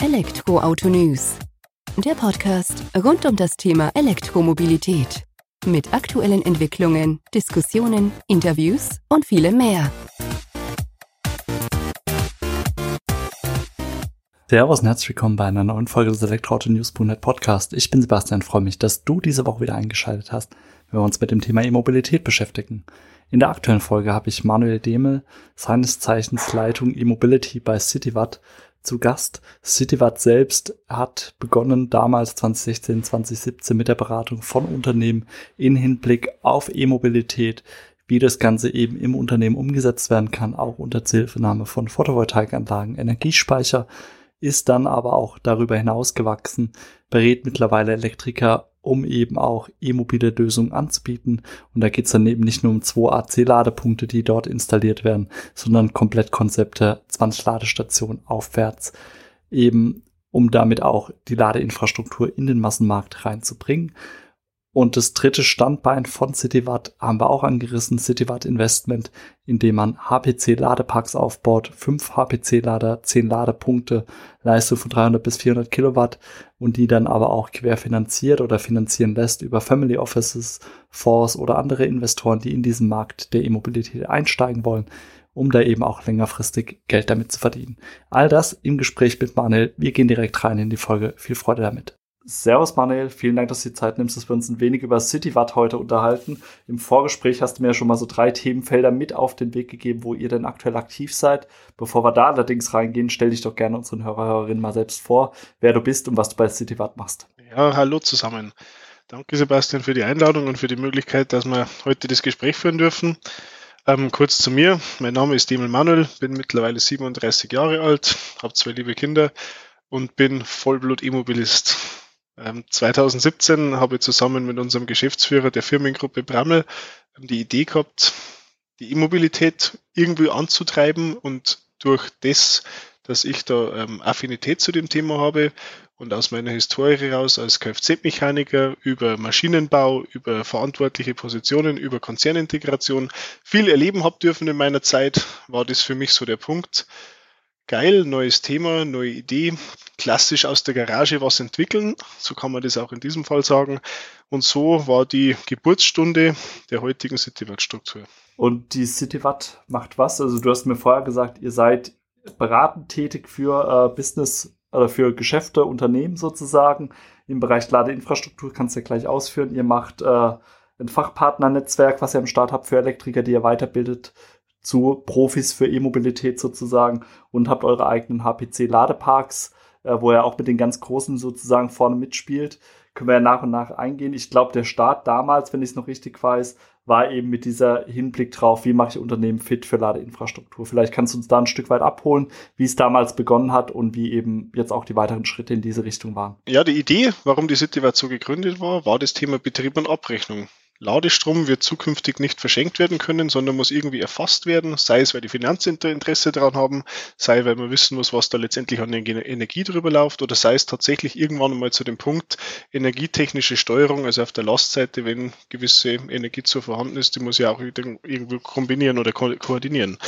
Elektroauto News. Der Podcast rund um das Thema Elektromobilität. Mit aktuellen Entwicklungen, Diskussionen, Interviews und vielem mehr. Servus und herzlich willkommen bei einer neuen Folge des Elektroauto News.net Podcast. Ich bin Sebastian, freue mich, dass du diese Woche wieder eingeschaltet hast, wenn wir uns mit dem Thema E-Mobilität beschäftigen. In der aktuellen Folge habe ich Manuel Demel, seines Zeichens Leitung E-Mobility bei CityWatt, zu Gast. CityWatt selbst hat begonnen damals 2016, 2017 mit der Beratung von Unternehmen in Hinblick auf E-Mobilität, wie das Ganze eben im Unternehmen umgesetzt werden kann, auch unter Zuhilfenahme von Photovoltaikanlagen, Energiespeicher, ist dann aber auch darüber hinaus gewachsen, berät mittlerweile Elektriker um eben auch e-mobile Lösungen anzubieten. Und da geht es dann eben nicht nur um zwei AC-Ladepunkte, die dort installiert werden, sondern komplett Konzepte 20 Ladestationen aufwärts, eben um damit auch die Ladeinfrastruktur in den Massenmarkt reinzubringen. Und das dritte Standbein von CityWatt haben wir auch angerissen, CityWatt Investment, indem man HPC-Ladeparks aufbaut, fünf HPC-Lader, zehn Ladepunkte, Leistung von 300 bis 400 Kilowatt und die dann aber auch querfinanziert oder finanzieren lässt über Family Offices, Fonds oder andere Investoren, die in diesen Markt der E-Mobilität einsteigen wollen, um da eben auch längerfristig Geld damit zu verdienen. All das im Gespräch mit Manuel. Wir gehen direkt rein in die Folge. Viel Freude damit. Servus Manuel, vielen Dank, dass du die Zeit nimmst, dass wir uns ein wenig über CityWatt heute unterhalten. Im Vorgespräch hast du mir ja schon mal so drei Themenfelder mit auf den Weg gegeben, wo ihr denn aktuell aktiv seid. Bevor wir da allerdings reingehen, stell dich doch gerne unseren Hörer, Hörerinnen mal selbst vor, wer du bist und was du bei CityWatt machst. Ja, hallo zusammen. Danke Sebastian für die Einladung und für die Möglichkeit, dass wir heute das Gespräch führen dürfen. Ähm, kurz zu mir. Mein Name ist Demel Manuel, bin mittlerweile 37 Jahre alt, habe zwei liebe Kinder und bin Vollblut-Immobilist. 2017 ähm, habe ich zusammen mit unserem Geschäftsführer der Firmengruppe Brammel ähm, die Idee gehabt, die E-Mobilität irgendwie anzutreiben und durch das, dass ich da ähm, Affinität zu dem Thema habe und aus meiner Historie heraus als Kfz-Mechaniker über Maschinenbau, über verantwortliche Positionen, über Konzernintegration viel erleben habe dürfen in meiner Zeit, war das für mich so der Punkt, geil, neues Thema, neue Idee, klassisch aus der Garage was entwickeln, so kann man das auch in diesem Fall sagen. Und so war die Geburtsstunde der heutigen CityWatt-Struktur. Und die CityWatt macht was? Also du hast mir vorher gesagt, ihr seid beratend tätig für äh, Business oder für Geschäfte, Unternehmen sozusagen im Bereich Ladeinfrastruktur. Kannst du ja gleich ausführen. Ihr macht äh, ein Fachpartnernetzwerk, was ihr am Start habt für Elektriker, die ihr weiterbildet zu Profis für E-Mobilität sozusagen und habt eure eigenen HPC-Ladeparks, äh, wo ihr auch mit den ganz Großen sozusagen vorne mitspielt. Können wir ja nach und nach eingehen. Ich glaube, der Start damals, wenn ich es noch richtig weiß, war eben mit dieser Hinblick drauf, wie mache ich Unternehmen fit für Ladeinfrastruktur. Vielleicht kannst du uns da ein Stück weit abholen, wie es damals begonnen hat und wie eben jetzt auch die weiteren Schritte in diese Richtung waren. Ja, die Idee, warum die Citywert so gegründet war, war das Thema Betrieb und Abrechnung. Ladestrom wird zukünftig nicht verschenkt werden können, sondern muss irgendwie erfasst werden, sei es, weil die Finanzinteresse daran haben, sei, weil wir wissen muss, was da letztendlich an Energie drüber läuft, oder sei es tatsächlich irgendwann einmal zu dem Punkt energietechnische Steuerung, also auf der Lastseite, wenn gewisse Energie zu vorhanden ist, die muss ja auch irgendwo kombinieren oder ko koordinieren.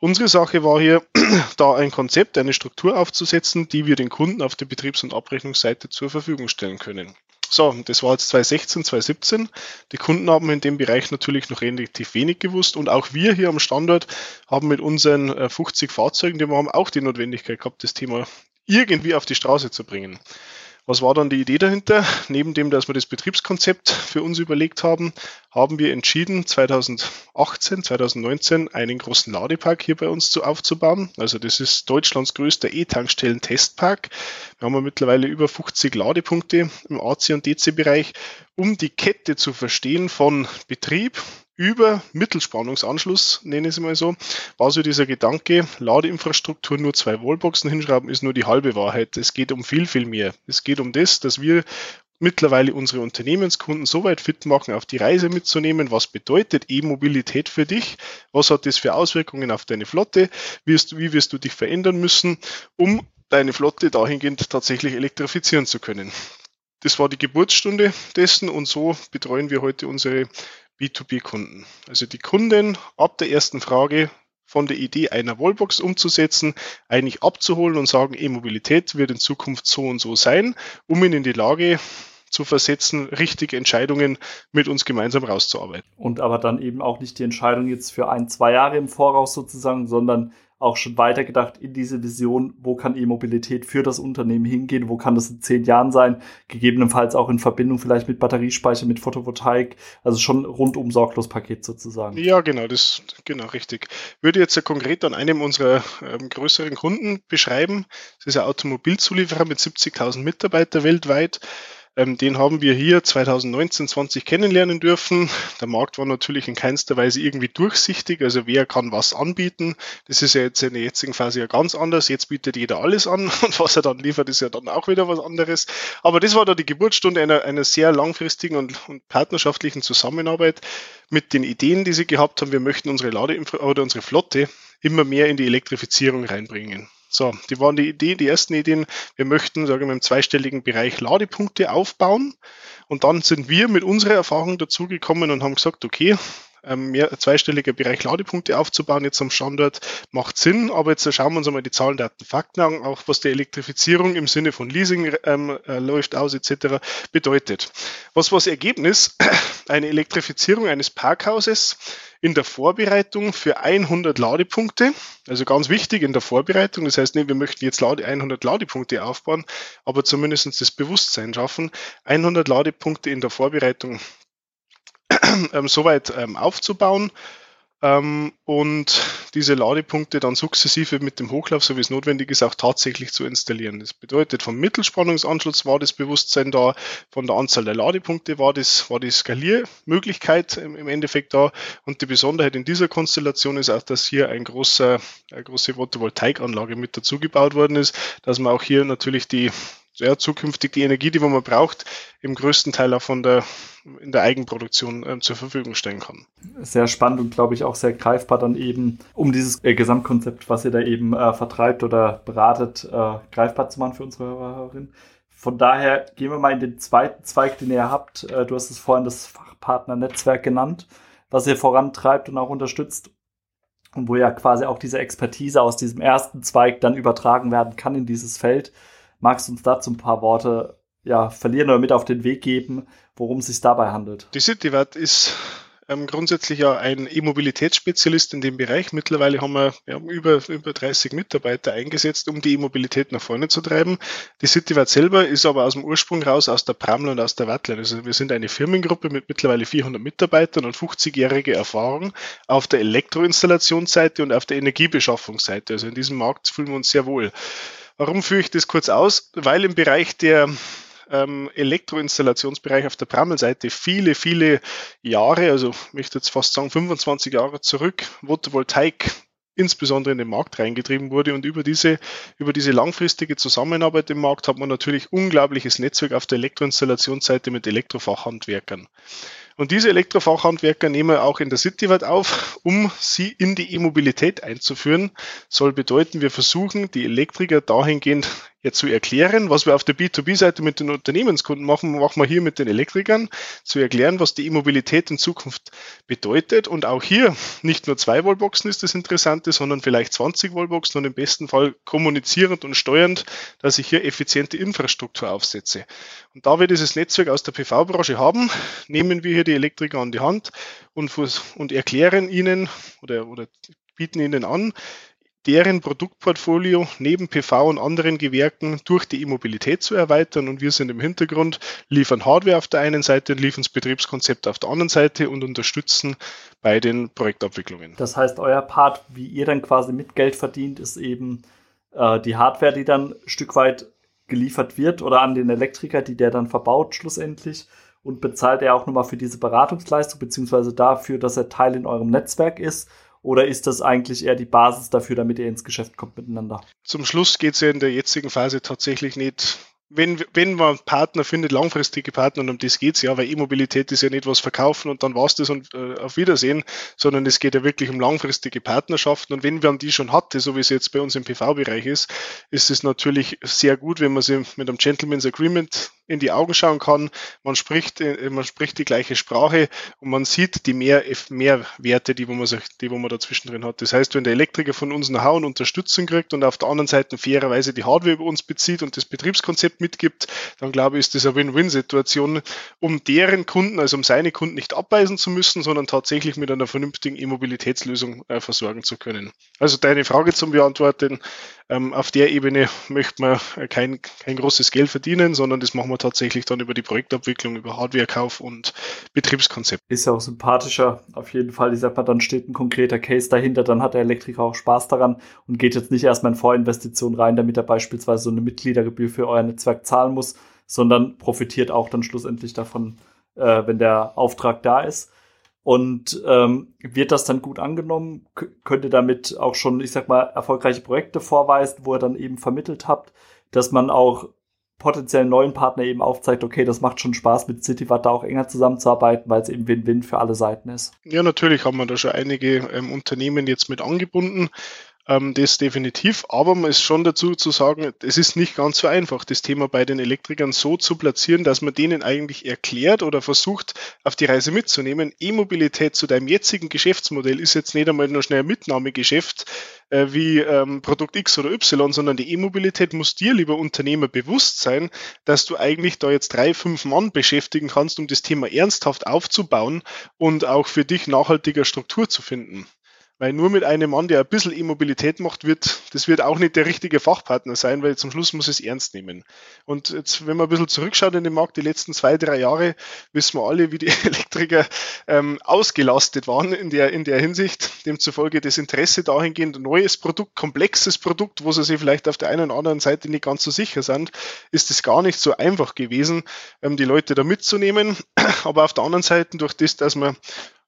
Unsere Sache war hier, da ein Konzept, eine Struktur aufzusetzen, die wir den Kunden auf der Betriebs- und Abrechnungsseite zur Verfügung stellen können. So, das war jetzt 2016, 2017. Die Kunden haben in dem Bereich natürlich noch relativ wenig gewusst und auch wir hier am Standort haben mit unseren 50 äh, Fahrzeugen, die wir haben, auch die Notwendigkeit gehabt, das Thema irgendwie auf die Straße zu bringen. Was war dann die Idee dahinter? Neben dem, dass wir das Betriebskonzept für uns überlegt haben, haben wir entschieden, 2018, 2019 einen großen Ladepark hier bei uns zu aufzubauen. Also das ist Deutschlands größter E-Tankstellen-Testpark. Wir haben mittlerweile über 50 Ladepunkte im AC- und DC-Bereich, um die Kette zu verstehen von Betrieb, über Mittelspannungsanschluss, nenne ich es mal so, war so dieser Gedanke, Ladeinfrastruktur nur zwei Wallboxen hinschrauben, ist nur die halbe Wahrheit. Es geht um viel, viel mehr. Es geht um das, dass wir mittlerweile unsere Unternehmenskunden so weit fit machen, auf die Reise mitzunehmen. Was bedeutet E-Mobilität für dich? Was hat das für Auswirkungen auf deine Flotte? Wie wirst, wie wirst du dich verändern müssen, um deine Flotte dahingehend tatsächlich elektrifizieren zu können? Das war die Geburtsstunde dessen und so betreuen wir heute unsere B2B-Kunden. Also die Kunden ab der ersten Frage von der Idee einer Wallbox umzusetzen, eigentlich abzuholen und sagen, E-Mobilität wird in Zukunft so und so sein, um ihn in die Lage zu versetzen, richtige Entscheidungen mit uns gemeinsam rauszuarbeiten. Und aber dann eben auch nicht die Entscheidung jetzt für ein, zwei Jahre im Voraus sozusagen, sondern auch schon weitergedacht in diese Vision, wo kann E-Mobilität für das Unternehmen hingehen, wo kann das in zehn Jahren sein, gegebenenfalls auch in Verbindung vielleicht mit Batteriespeicher, mit Photovoltaik, also schon rundum sorglos Paket sozusagen. Ja, genau, das genau richtig. Würde jetzt ja konkret an einem unserer ähm, größeren Kunden beschreiben. Das ist ein Automobilzulieferer mit 70.000 Mitarbeitern weltweit. Ähm, den haben wir hier 2019, 20 kennenlernen dürfen. Der Markt war natürlich in keinster Weise irgendwie durchsichtig, also wer kann was anbieten. Das ist ja jetzt in der jetzigen Phase ja ganz anders. Jetzt bietet jeder alles an und was er dann liefert, ist ja dann auch wieder was anderes. Aber das war da die Geburtsstunde einer, einer sehr langfristigen und, und partnerschaftlichen Zusammenarbeit mit den Ideen, die sie gehabt haben. Wir möchten unsere Ladeinfra oder unsere Flotte immer mehr in die Elektrifizierung reinbringen. So, die waren die Idee, die ersten Ideen. Wir möchten, sagen wir, im zweistelligen Bereich Ladepunkte aufbauen. Und dann sind wir mit unserer Erfahrung dazugekommen und haben gesagt, okay, ähm, mehr zweistelliger Bereich Ladepunkte aufzubauen jetzt am Standort macht Sinn, aber jetzt schauen wir uns einmal die Zahlen, Daten, Fakten an, auch was die Elektrifizierung im Sinne von Leasing ähm, äh, läuft aus etc. bedeutet. Was war das Ergebnis? Eine Elektrifizierung eines Parkhauses in der Vorbereitung für 100 Ladepunkte. Also ganz wichtig in der Vorbereitung. Das heißt nicht, wir möchten jetzt 100 Ladepunkte aufbauen, aber zumindest das Bewusstsein schaffen, 100 Ladepunkte in der Vorbereitung ähm, soweit ähm, aufzubauen ähm, und diese Ladepunkte dann sukzessive mit dem Hochlauf, so wie es notwendig ist, auch tatsächlich zu installieren. Das bedeutet, vom Mittelspannungsanschluss war das Bewusstsein da, von der Anzahl der Ladepunkte war, das, war die Skaliermöglichkeit im, im Endeffekt da und die Besonderheit in dieser Konstellation ist auch, dass hier ein großer, eine große Photovoltaikanlage mit dazugebaut worden ist, dass man auch hier natürlich die ja, zukünftig die Energie, die man braucht, im größten Teil auch von der, in der Eigenproduktion äh, zur Verfügung stellen kann. Sehr spannend und glaube ich auch sehr greifbar dann eben, um dieses äh, Gesamtkonzept, was ihr da eben äh, vertreibt oder beratet, äh, greifbar zu machen für unsere Hörerin. Von daher gehen wir mal in den zweiten Zweig, den ihr habt. Äh, du hast es vorhin das Fachpartnernetzwerk genannt, was ihr vorantreibt und auch unterstützt und wo ja quasi auch diese Expertise aus diesem ersten Zweig dann übertragen werden kann in dieses Feld. Magst du uns dazu ein paar Worte ja, verlieren oder mit auf den Weg geben, worum es sich dabei handelt? Die CityWatt ist ähm, grundsätzlich ja ein E-Mobilitätsspezialist in dem Bereich. Mittlerweile haben wir, haben über, über 30 Mitarbeiter eingesetzt, um die E-Mobilität nach vorne zu treiben. Die CityWatt selber ist aber aus dem Ursprung raus, aus der Praml und aus der Wattline. Also wir sind eine Firmengruppe mit mittlerweile 400 Mitarbeitern und 50-jährige Erfahrung auf der Elektroinstallationsseite und auf der Energiebeschaffungsseite. Also in diesem Markt fühlen wir uns sehr wohl. Warum führe ich das kurz aus? Weil im Bereich der ähm, Elektroinstallationsbereich auf der Prammelseite viele, viele Jahre, also ich möchte jetzt fast sagen 25 Jahre zurück, Photovoltaik insbesondere in den Markt reingetrieben wurde. Und über diese, über diese langfristige Zusammenarbeit im Markt hat man natürlich unglaubliches Netzwerk auf der Elektroinstallationsseite mit Elektrofachhandwerkern. Und diese Elektrofachhandwerker nehmen wir auch in der Citywelt auf, um sie in die E-Mobilität einzuführen. Soll bedeuten, wir versuchen, die Elektriker dahingehend ja zu erklären, was wir auf der B2B-Seite mit den Unternehmenskunden machen, machen wir hier mit den Elektrikern, zu erklären, was die E-Mobilität in Zukunft bedeutet. Und auch hier nicht nur zwei Wallboxen ist das Interessante, sondern vielleicht 20 Wallboxen und im besten Fall kommunizierend und steuernd, dass ich hier effiziente Infrastruktur aufsetze. Und da wir dieses Netzwerk aus der PV-Branche haben, nehmen wir hier die Elektriker an die Hand und, und erklären ihnen oder, oder bieten ihnen an, deren Produktportfolio neben PV und anderen Gewerken durch die E-Mobilität zu erweitern. Und wir sind im Hintergrund, liefern Hardware auf der einen Seite, liefern das Betriebskonzept auf der anderen Seite und unterstützen bei den Projektabwicklungen. Das heißt, euer Part, wie ihr dann quasi mit Geld verdient, ist eben äh, die Hardware, die dann ein Stück weit geliefert wird oder an den Elektriker, die der dann verbaut schlussendlich und bezahlt er auch nochmal für diese Beratungsleistung beziehungsweise dafür, dass er Teil in eurem Netzwerk ist oder ist das eigentlich eher die Basis dafür, damit ihr ins Geschäft kommt miteinander? Zum Schluss geht es ja in der jetzigen Phase tatsächlich nicht wenn, wenn man Partner findet, langfristige Partner, und um das geht's ja, weil E-Mobilität ist ja nicht was verkaufen und dann war's das und äh, auf Wiedersehen, sondern es geht ja wirklich um langfristige Partnerschaften. Und wenn man die schon hatte, so wie es jetzt bei uns im PV-Bereich ist, ist es natürlich sehr gut, wenn man sie mit einem Gentleman's Agreement in die Augen schauen kann, man spricht, äh, man spricht die gleiche Sprache und man sieht die mehr, Mehrwerte, die wo, man, die wo man dazwischen drin hat. Das heißt, wenn der Elektriker von uns Know-how und Unterstützung kriegt und auf der anderen Seite fairerweise die Hardware über uns bezieht und das Betriebskonzept mitgibt, dann glaube ich, ist das eine Win-Win-Situation, um deren Kunden, also um seine Kunden nicht abweisen zu müssen, sondern tatsächlich mit einer vernünftigen E-Mobilitätslösung äh, versorgen zu können. Also deine Frage zum Beantworten, ähm, auf der Ebene möchte man kein, kein großes Geld verdienen, sondern das machen wir tatsächlich dann über die Projektabwicklung, über Hardwarekauf und Betriebskonzept. Ist ja auch sympathischer. Auf jeden Fall, ich sag mal, dann steht ein konkreter Case dahinter, dann hat der Elektriker auch Spaß daran und geht jetzt nicht erstmal in Vorinvestitionen rein, damit er beispielsweise so eine Mitgliedergebühr für euer Netzwerk zahlen muss, sondern profitiert auch dann schlussendlich davon, äh, wenn der Auftrag da ist. Und ähm, wird das dann gut angenommen? Könnt ihr damit auch schon, ich sag mal, erfolgreiche Projekte vorweisen, wo ihr dann eben vermittelt habt, dass man auch potenziellen neuen Partner eben aufzeigt, okay, das macht schon Spaß, mit CityWatt da auch enger zusammenzuarbeiten, weil es eben Win-Win für alle Seiten ist. Ja, natürlich haben wir da schon einige ähm, Unternehmen jetzt mit angebunden ähm, das definitiv. Aber man ist schon dazu zu sagen, es ist nicht ganz so einfach, das Thema bei den Elektrikern so zu platzieren, dass man denen eigentlich erklärt oder versucht, auf die Reise mitzunehmen. E-Mobilität zu deinem jetzigen Geschäftsmodell ist jetzt nicht einmal nur schnell ein Mitnahmegeschäft äh, wie ähm, Produkt X oder Y, sondern die E-Mobilität muss dir, lieber Unternehmer, bewusst sein, dass du eigentlich da jetzt drei, fünf Mann beschäftigen kannst, um das Thema ernsthaft aufzubauen und auch für dich nachhaltiger Struktur zu finden. Weil nur mit einem Mann, der ein bisschen E-Mobilität macht, wird, das wird auch nicht der richtige Fachpartner sein, weil zum Schluss muss es ernst nehmen. Und jetzt, wenn man ein bisschen zurückschaut in den Markt, die letzten zwei, drei Jahre, wissen wir alle, wie die Elektriker ähm, ausgelastet waren in der, in der Hinsicht. Demzufolge das Interesse dahingehend, neues Produkt, komplexes Produkt, wo sie sich vielleicht auf der einen oder anderen Seite nicht ganz so sicher sind, ist es gar nicht so einfach gewesen, ähm, die Leute da mitzunehmen. Aber auf der anderen Seite, durch das, dass man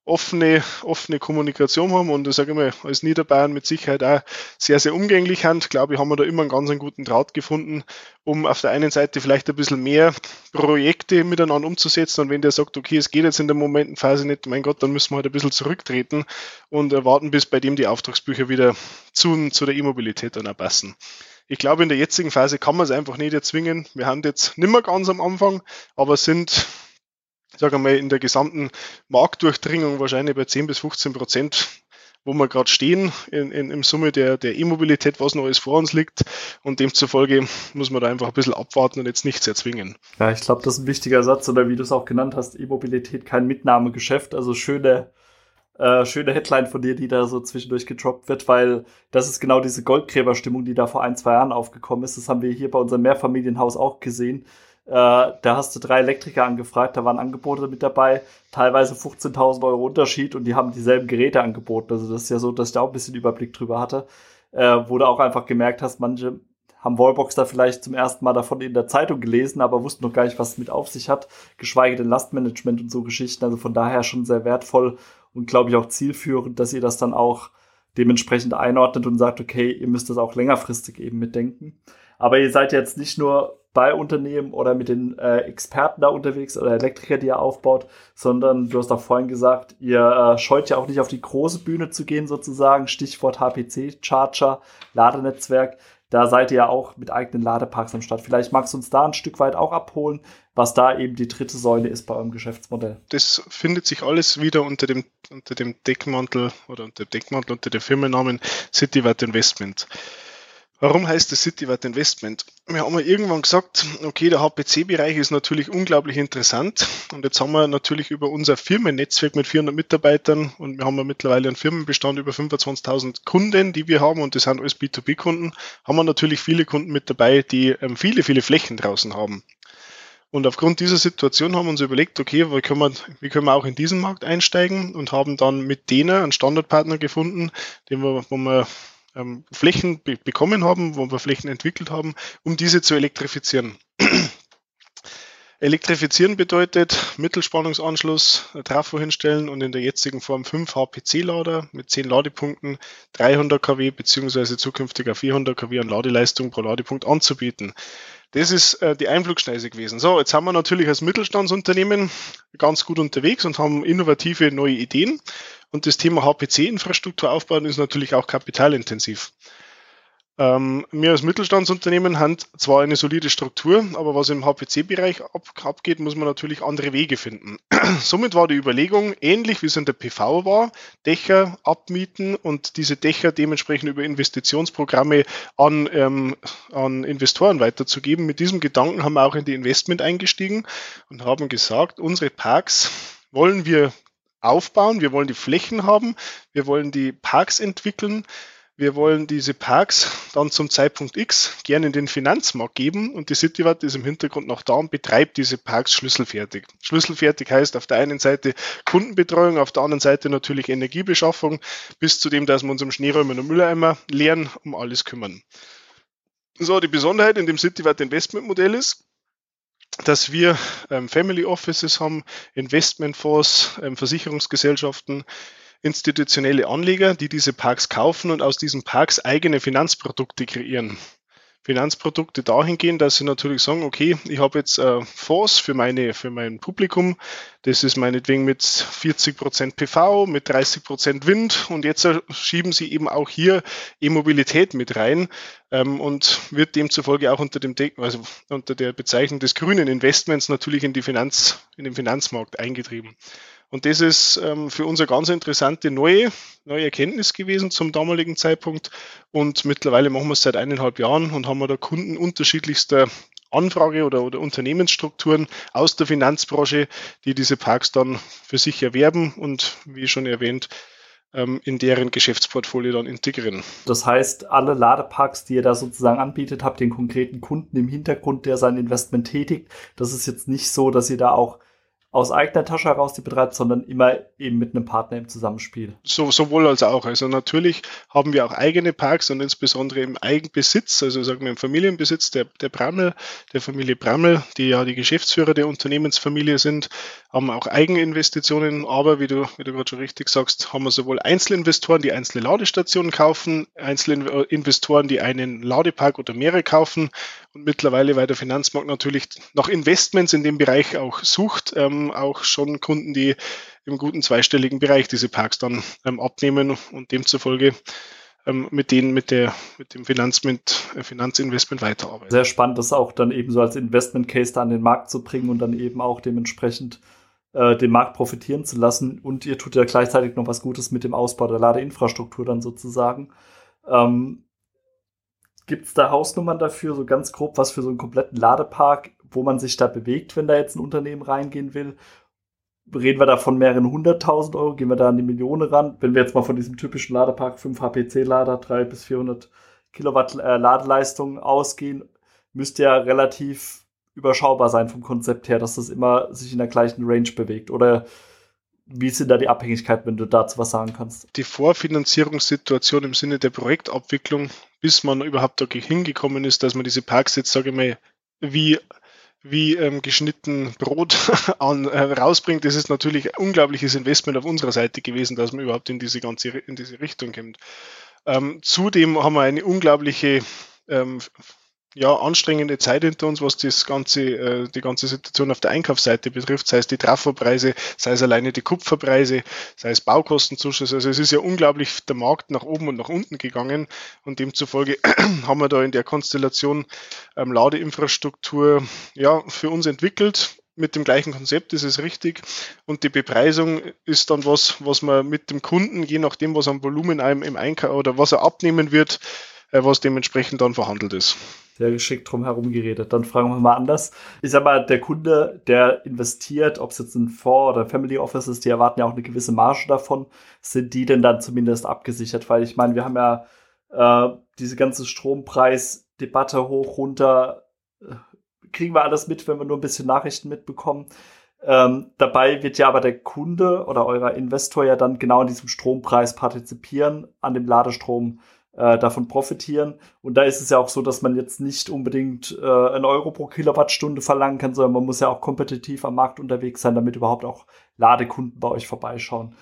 offene, offene Kommunikation haben und ich sage mal, als Niederbayern mit Sicherheit auch sehr, sehr umgänglich haben, glaube ich, haben wir da immer einen ganz einen guten Draht gefunden, um auf der einen Seite vielleicht ein bisschen mehr Projekte miteinander umzusetzen und wenn der sagt, okay, es geht jetzt in der Momentenphase nicht, mein Gott, dann müssen wir halt ein bisschen zurücktreten und warten, bis bei dem die Auftragsbücher wieder zu, zu der E-Mobilität dann auch passen. Ich glaube, in der jetzigen Phase kann man es einfach nicht erzwingen. Wir haben jetzt nicht mehr ganz am Anfang, aber sind sagen wir mal, in der gesamten Marktdurchdringung wahrscheinlich bei 10 bis 15 Prozent, wo wir gerade stehen, in, in, im Summe der, E-Mobilität, was noch alles vor uns liegt. Und demzufolge muss man da einfach ein bisschen abwarten und jetzt nichts erzwingen. Ja, ich glaube, das ist ein wichtiger Satz, oder wie du es auch genannt hast, E-Mobilität kein Mitnahmegeschäft. Also schöne, äh, schöne Headline von dir, die da so zwischendurch gedroppt wird, weil das ist genau diese Goldgräberstimmung, die da vor ein, zwei Jahren aufgekommen ist. Das haben wir hier bei unserem Mehrfamilienhaus auch gesehen äh, da hast du drei Elektriker angefragt, da waren Angebote mit dabei, teilweise 15.000 Euro Unterschied und die haben dieselben Geräte angeboten. Also das ist ja so, dass ich da auch ein bisschen Überblick drüber hatte, äh, wo du auch einfach gemerkt hast, manche haben Wallbox da vielleicht zum ersten Mal davon in der Zeitung gelesen, aber wussten noch gar nicht, was es mit auf sich hat, geschweige denn Lastmanagement und so Geschichten. Also von daher schon sehr wertvoll und glaube ich auch zielführend, dass ihr das dann auch dementsprechend einordnet und sagt, okay, ihr müsst das auch längerfristig eben mitdenken. Aber ihr seid jetzt nicht nur bei Unternehmen oder mit den äh, Experten da unterwegs oder Elektriker, die ihr aufbaut, sondern du hast auch vorhin gesagt, ihr äh, scheut ja auch nicht auf die große Bühne zu gehen sozusagen, Stichwort HPC, Charger, Ladenetzwerk. Da seid ihr ja auch mit eigenen Ladeparks am Start. Vielleicht magst du uns da ein Stück weit auch abholen, was da eben die dritte Säule ist bei eurem Geschäftsmodell. Das findet sich alles wieder unter dem, unter dem Deckmantel oder unter dem Deckmantel unter dem Firmennamen CityWatt Investment. Warum heißt das CityWatt Investment? Wir haben ja irgendwann gesagt, okay, der HPC-Bereich ist natürlich unglaublich interessant und jetzt haben wir natürlich über unser Firmennetzwerk mit 400 Mitarbeitern und wir haben ja mittlerweile einen Firmenbestand über 25.000 Kunden, die wir haben und das sind alles B2B-Kunden, haben wir natürlich viele Kunden mit dabei, die ähm, viele, viele Flächen draußen haben. Und aufgrund dieser Situation haben wir uns überlegt, okay, wie können, wir, wie können wir auch in diesen Markt einsteigen und haben dann mit denen einen Standardpartner gefunden, den wir, wo wir ähm, Flächen be bekommen haben, wo wir Flächen entwickelt haben, um diese zu elektrifizieren. Elektrifizieren bedeutet Mittelspannungsanschluss, Trafo hinstellen und in der jetzigen Form 5 HPC-Lader mit 10 Ladepunkten, 300 kW bzw. zukünftiger 400 kW an Ladeleistung pro Ladepunkt anzubieten. Das ist äh, die Einflugschneise gewesen. So, jetzt haben wir natürlich als Mittelstandsunternehmen ganz gut unterwegs und haben innovative neue Ideen. Und das Thema HPC-Infrastruktur aufbauen ist natürlich auch kapitalintensiv. Ähm, wir als Mittelstandsunternehmen haben zwar eine solide Struktur, aber was im HPC-Bereich ab, abgeht, muss man natürlich andere Wege finden. Somit war die Überlegung, ähnlich wie es in der PV war, Dächer abmieten und diese Dächer dementsprechend über Investitionsprogramme an, ähm, an Investoren weiterzugeben. Mit diesem Gedanken haben wir auch in die Investment eingestiegen und haben gesagt, unsere Parks wollen wir aufbauen, wir wollen die Flächen haben, wir wollen die Parks entwickeln wir wollen diese Parks dann zum Zeitpunkt X gerne in den Finanzmarkt geben und die Citywart ist im Hintergrund noch da und betreibt diese Parks schlüsselfertig. Schlüsselfertig heißt auf der einen Seite Kundenbetreuung, auf der anderen Seite natürlich Energiebeschaffung, bis zu dem, dass wir uns um Schneeräume und Mülleimer leeren, um alles kümmern. So, die Besonderheit in dem Citywart Investmentmodell ist, dass wir ähm, Family Offices haben, Investmentfonds, ähm, Versicherungsgesellschaften, institutionelle Anleger, die diese Parks kaufen und aus diesen Parks eigene Finanzprodukte kreieren. Finanzprodukte dahingehend, dass sie natürlich sagen, okay, ich habe jetzt äh, Fonds für, meine, für mein Publikum, das ist meinetwegen mit 40% PV, mit 30% Wind und jetzt äh, schieben sie eben auch hier E-Mobilität mit rein ähm, und wird demzufolge auch unter, dem De also unter der Bezeichnung des grünen Investments natürlich in, die Finanz, in den Finanzmarkt eingetrieben. Und das ist ähm, für uns eine ganz interessante neue, neue Erkenntnis gewesen zum damaligen Zeitpunkt. Und mittlerweile machen wir es seit eineinhalb Jahren und haben da Kunden unterschiedlichster Anfrage oder, oder Unternehmensstrukturen aus der Finanzbranche, die diese Parks dann für sich erwerben und wie schon erwähnt, ähm, in deren Geschäftsportfolio dann integrieren. Das heißt, alle Ladeparks, die ihr da sozusagen anbietet, habt den konkreten Kunden im Hintergrund, der sein Investment tätigt. Das ist jetzt nicht so, dass ihr da auch aus eigener Tasche heraus die betreibt, sondern immer eben mit einem Partner im Zusammenspiel. So, sowohl als auch. Also natürlich haben wir auch eigene Parks und insbesondere im Eigenbesitz, also sagen wir im Familienbesitz der, der Brammel, der Familie Brammel, die ja die Geschäftsführer der Unternehmensfamilie sind, haben auch Eigeninvestitionen, aber wie du, wie du gerade schon richtig sagst, haben wir sowohl Einzelinvestoren, die einzelne Ladestationen kaufen, Einzelinvestoren, die einen Ladepark oder mehrere kaufen und mittlerweile, weil der Finanzmarkt natürlich nach Investments in dem Bereich auch sucht, ähm, auch schon Kunden, die im guten zweistelligen Bereich diese Parks dann ähm, abnehmen und demzufolge ähm, mit denen, mit der, mit dem Finanzment, äh, Finanzinvestment weiterarbeiten. Sehr spannend, das auch dann eben so als Investment Case da an den Markt zu bringen und dann eben auch dementsprechend äh, den Markt profitieren zu lassen. Und ihr tut ja gleichzeitig noch was Gutes mit dem Ausbau der Ladeinfrastruktur dann sozusagen. Ähm, Gibt es da Hausnummern dafür, so ganz grob, was für so einen kompletten Ladepark, wo man sich da bewegt, wenn da jetzt ein Unternehmen reingehen will? Reden wir da von mehreren hunderttausend Euro? Gehen wir da an die Millionen ran? Wenn wir jetzt mal von diesem typischen Ladepark 5 HPC-Lader, 3 bis 400 Kilowatt äh, Ladeleistung ausgehen, müsste ja relativ überschaubar sein vom Konzept her, dass das immer sich in der gleichen Range bewegt. Oder wie sind da die Abhängigkeiten, wenn du dazu was sagen kannst? Die Vorfinanzierungssituation im Sinne der Projektabwicklung, bis man überhaupt da hingekommen ist, dass man diese Parks jetzt, sage ich mal, wie wie ähm, geschnitten Brot an, äh, rausbringt, das ist natürlich ein unglaubliches Investment auf unserer Seite gewesen, dass man überhaupt in diese ganze in diese Richtung kommt. Ähm, zudem haben wir eine unglaubliche ähm, ja, anstrengende Zeit hinter uns, was das ganze, äh, die ganze Situation auf der Einkaufsseite betrifft, sei es die Trafopreise, sei es alleine die Kupferpreise, sei es Baukostenzuschuss. Also es ist ja unglaublich der Markt nach oben und nach unten gegangen und demzufolge haben wir da in der Konstellation ähm, Ladeinfrastruktur ja, für uns entwickelt. Mit dem gleichen Konzept ist es richtig. Und die Bepreisung ist dann was, was man mit dem Kunden, je nachdem, was am Volumen einem im Einkauf oder was er abnehmen wird, äh, was dementsprechend dann verhandelt ist sehr geschickt drum herum geredet. Dann fragen wir mal anders. Ich sag mal, der Kunde, der investiert, ob es jetzt ein Fonds oder Family Office ist, die erwarten ja auch eine gewisse Marge davon. Sind die denn dann zumindest abgesichert? Weil ich meine, wir haben ja äh, diese ganze Strompreisdebatte hoch, runter. Äh, kriegen wir alles mit, wenn wir nur ein bisschen Nachrichten mitbekommen. Ähm, dabei wird ja aber der Kunde oder euer Investor ja dann genau an diesem Strompreis partizipieren, an dem Ladestrom äh, davon profitieren. Und da ist es ja auch so, dass man jetzt nicht unbedingt äh, einen Euro pro Kilowattstunde verlangen kann, sondern man muss ja auch kompetitiv am Markt unterwegs sein, damit überhaupt auch Ladekunden bei euch vorbeischauen.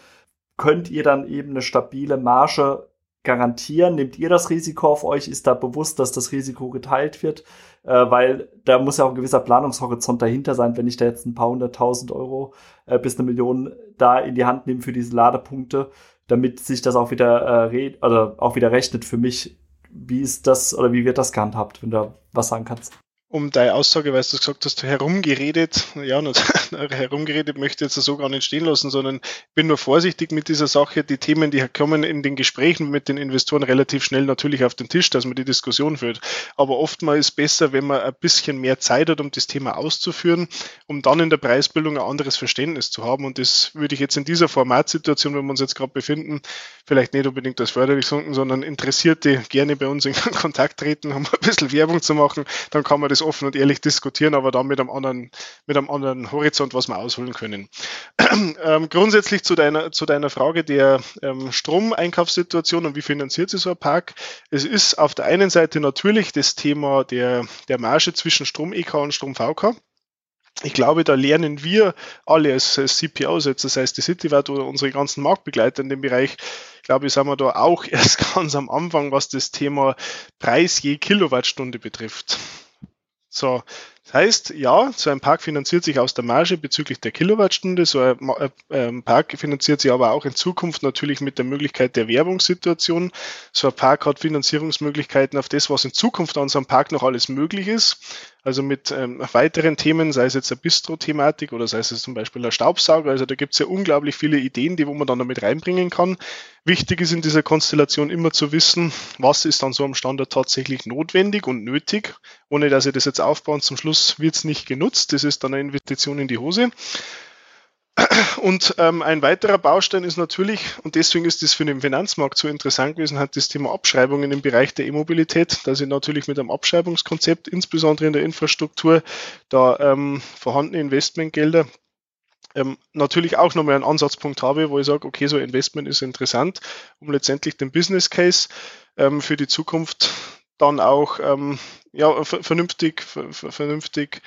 Könnt ihr dann eben eine stabile Marge garantieren? Nehmt ihr das Risiko auf euch? Ist da bewusst, dass das Risiko geteilt wird? Äh, weil da muss ja auch ein gewisser Planungshorizont dahinter sein, wenn ich da jetzt ein paar hunderttausend Euro äh, bis eine Million da in die Hand nehme für diese Ladepunkte damit sich das auch wieder äh, oder auch wieder rechnet für mich wie ist das oder wie wird das gehandhabt, wenn du was sagen kannst? Um deine Aussage, weil du gesagt hast, herumgeredet, ja, herumgeredet möchte ich jetzt so gar nicht stehen lassen, sondern bin nur vorsichtig mit dieser Sache. Die Themen, die kommen in den Gesprächen mit den Investoren relativ schnell natürlich auf den Tisch, dass man die Diskussion führt. Aber oftmals ist es besser, wenn man ein bisschen mehr Zeit hat, um das Thema auszuführen, um dann in der Preisbildung ein anderes Verständnis zu haben. Und das würde ich jetzt in dieser Formatsituation, wenn wir uns jetzt gerade befinden, vielleicht nicht unbedingt als förderlich sagen, sondern Interessierte gerne bei uns in Kontakt treten, um ein bisschen Werbung zu machen, dann kann man das offen und ehrlich diskutieren, aber dann mit einem anderen, mit einem anderen Horizont, was wir ausholen können. ähm, grundsätzlich zu deiner, zu deiner Frage der ähm, Stromeinkaufssituation und wie finanziert sich so ein Park. Es ist auf der einen Seite natürlich das Thema der, der Marge zwischen Strom-EK und Strom-VK. Ich glaube, da lernen wir alle als, als CPOs, jetzt, das heißt die CityWatt oder unsere ganzen Marktbegleiter in dem Bereich, glaube ich, sind wir da auch erst ganz am Anfang, was das Thema Preis je Kilowattstunde betrifft. So, das heißt, ja, so ein Park finanziert sich aus der Marge bezüglich der Kilowattstunde. So ein äh, ähm, Park finanziert sich aber auch in Zukunft natürlich mit der Möglichkeit der Werbungssituation. So ein Park hat Finanzierungsmöglichkeiten auf das, was in Zukunft an so einem Park noch alles möglich ist. Also mit ähm, weiteren Themen, sei es jetzt eine Bistro-Thematik oder sei es jetzt zum Beispiel ein Staubsauger. Also da gibt es ja unglaublich viele Ideen, die wo man dann damit reinbringen kann. Wichtig ist in dieser Konstellation immer zu wissen, was ist an so einem Standard tatsächlich notwendig und nötig, ohne dass ich das jetzt aufbaue und zum Schluss wird es nicht genutzt. Das ist dann eine Investition in die Hose. Und ähm, ein weiterer Baustein ist natürlich, und deswegen ist das für den Finanzmarkt so interessant gewesen, hat das Thema Abschreibungen im Bereich der E-Mobilität, dass ich natürlich mit einem Abschreibungskonzept, insbesondere in der Infrastruktur, da ähm, vorhandene Investmentgelder ähm, natürlich auch nochmal einen Ansatzpunkt habe, wo ich sage, okay, so Investment ist interessant, um letztendlich den Business Case ähm, für die Zukunft dann auch ähm, ja, vernünftig, vernünftig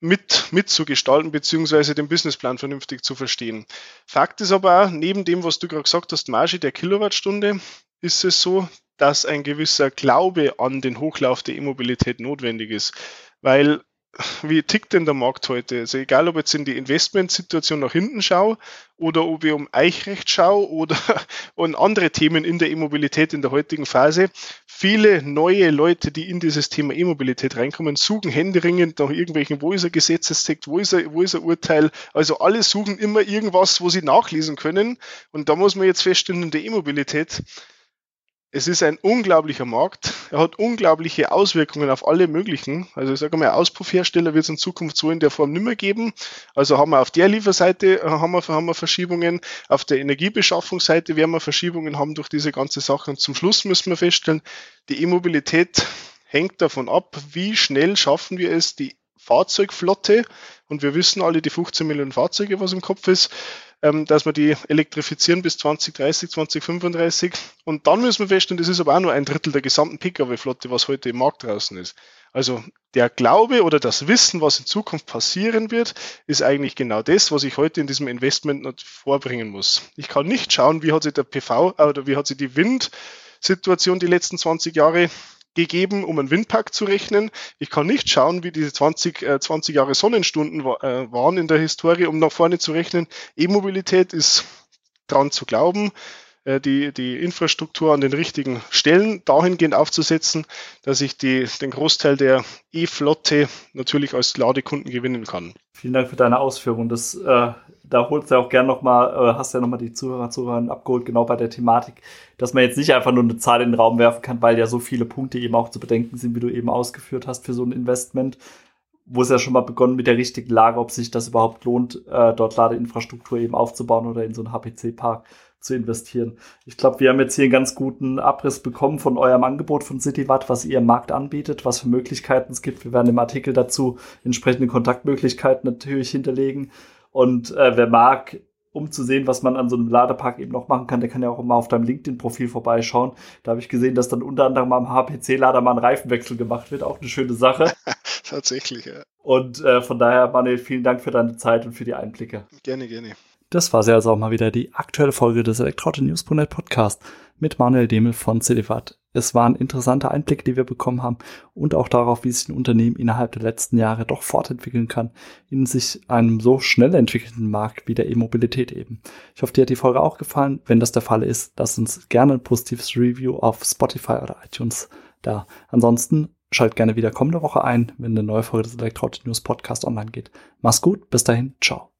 mit, mitzugestalten, beziehungsweise den Businessplan vernünftig zu verstehen. Fakt ist aber auch, neben dem, was du gerade gesagt hast, Marge der Kilowattstunde, ist es so, dass ein gewisser Glaube an den Hochlauf der E-Mobilität notwendig ist. Weil wie tickt denn der Markt heute? Also egal, ob jetzt in die Investmentsituation nach hinten schaue oder ob ich um Eichrecht schaue oder um andere Themen in der E-Mobilität in der heutigen Phase. Viele neue Leute, die in dieses Thema E-Mobilität reinkommen, suchen händeringend nach irgendwelchen, wo ist ein Gesetzestext, wo wo ist ein Urteil. Also alle suchen immer irgendwas, wo sie nachlesen können. Und da muss man jetzt feststellen, in der E-Mobilität es ist ein unglaublicher Markt. Er hat unglaubliche Auswirkungen auf alle möglichen. Also ich sage mal, Auspuffhersteller wird es in Zukunft so in der Form nicht mehr geben. Also haben wir auf der Lieferseite äh, haben wir, haben wir Verschiebungen, auf der Energiebeschaffungsseite werden wir Verschiebungen haben durch diese ganze Sache. Und zum Schluss müssen wir feststellen, die E-Mobilität hängt davon ab, wie schnell schaffen wir es, die Fahrzeugflotte, und wir wissen alle die 15 Millionen Fahrzeuge, was im Kopf ist, ähm, dass wir die elektrifizieren bis 2030, 2035. Und dann müssen wir feststellen, das ist aber auch nur ein Drittel der gesamten Pkw-Flotte, was heute im Markt draußen ist. Also der Glaube oder das Wissen, was in Zukunft passieren wird, ist eigentlich genau das, was ich heute in diesem Investment vorbringen muss. Ich kann nicht schauen, wie hat sich der PV oder wie hat sich die Windsituation die letzten 20 Jahre gegeben, um einen Windpark zu rechnen. Ich kann nicht schauen, wie diese 20, äh, 20 Jahre Sonnenstunden äh, waren in der Historie, um nach vorne zu rechnen. E-Mobilität ist dran zu glauben, die, die Infrastruktur an den richtigen Stellen dahingehend aufzusetzen, dass ich die, den Großteil der E-Flotte natürlich als Ladekunden gewinnen kann. Vielen Dank für deine Ausführung. Das, äh, da holst du ja auch gern nochmal, äh, hast ja nochmal die Zuhörer, Zuhörer abgeholt, genau bei der Thematik, dass man jetzt nicht einfach nur eine Zahl in den Raum werfen kann, weil ja so viele Punkte eben auch zu bedenken sind, wie du eben ausgeführt hast für so ein Investment, wo es ja schon mal begonnen mit der richtigen Lage, ob sich das überhaupt lohnt, äh, dort Ladeinfrastruktur eben aufzubauen oder in so einen HPC-Park zu investieren. Ich glaube, wir haben jetzt hier einen ganz guten Abriss bekommen von eurem Angebot von CityWatt, was ihr im Markt anbietet, was für Möglichkeiten es gibt. Wir werden im Artikel dazu entsprechende Kontaktmöglichkeiten natürlich hinterlegen. Und äh, wer mag, um zu sehen, was man an so einem Ladepark eben noch machen kann, der kann ja auch immer auf deinem LinkedIn-Profil vorbeischauen. Da habe ich gesehen, dass dann unter anderem am HPC-Lader mal ein Reifenwechsel gemacht wird. Auch eine schöne Sache. Tatsächlich, ja. Und äh, von daher, Manuel, vielen Dank für deine Zeit und für die Einblicke. Gerne, gerne. Das war sie also auch mal wieder die aktuelle Folge des Elektroauto-News.net Podcast mit Manuel Demel von CDFAT. Es waren interessante Einblicke, die wir bekommen haben und auch darauf, wie sich ein Unternehmen innerhalb der letzten Jahre doch fortentwickeln kann in sich einem so schnell entwickelten Markt wie der E-Mobilität eben. Ich hoffe, dir hat die Folge auch gefallen. Wenn das der Fall ist, lass uns gerne ein positives Review auf Spotify oder iTunes da. Ansonsten schalt gerne wieder kommende Woche ein, wenn eine neue Folge des Elektroauto News Podcast online geht. Mach's gut, bis dahin, ciao.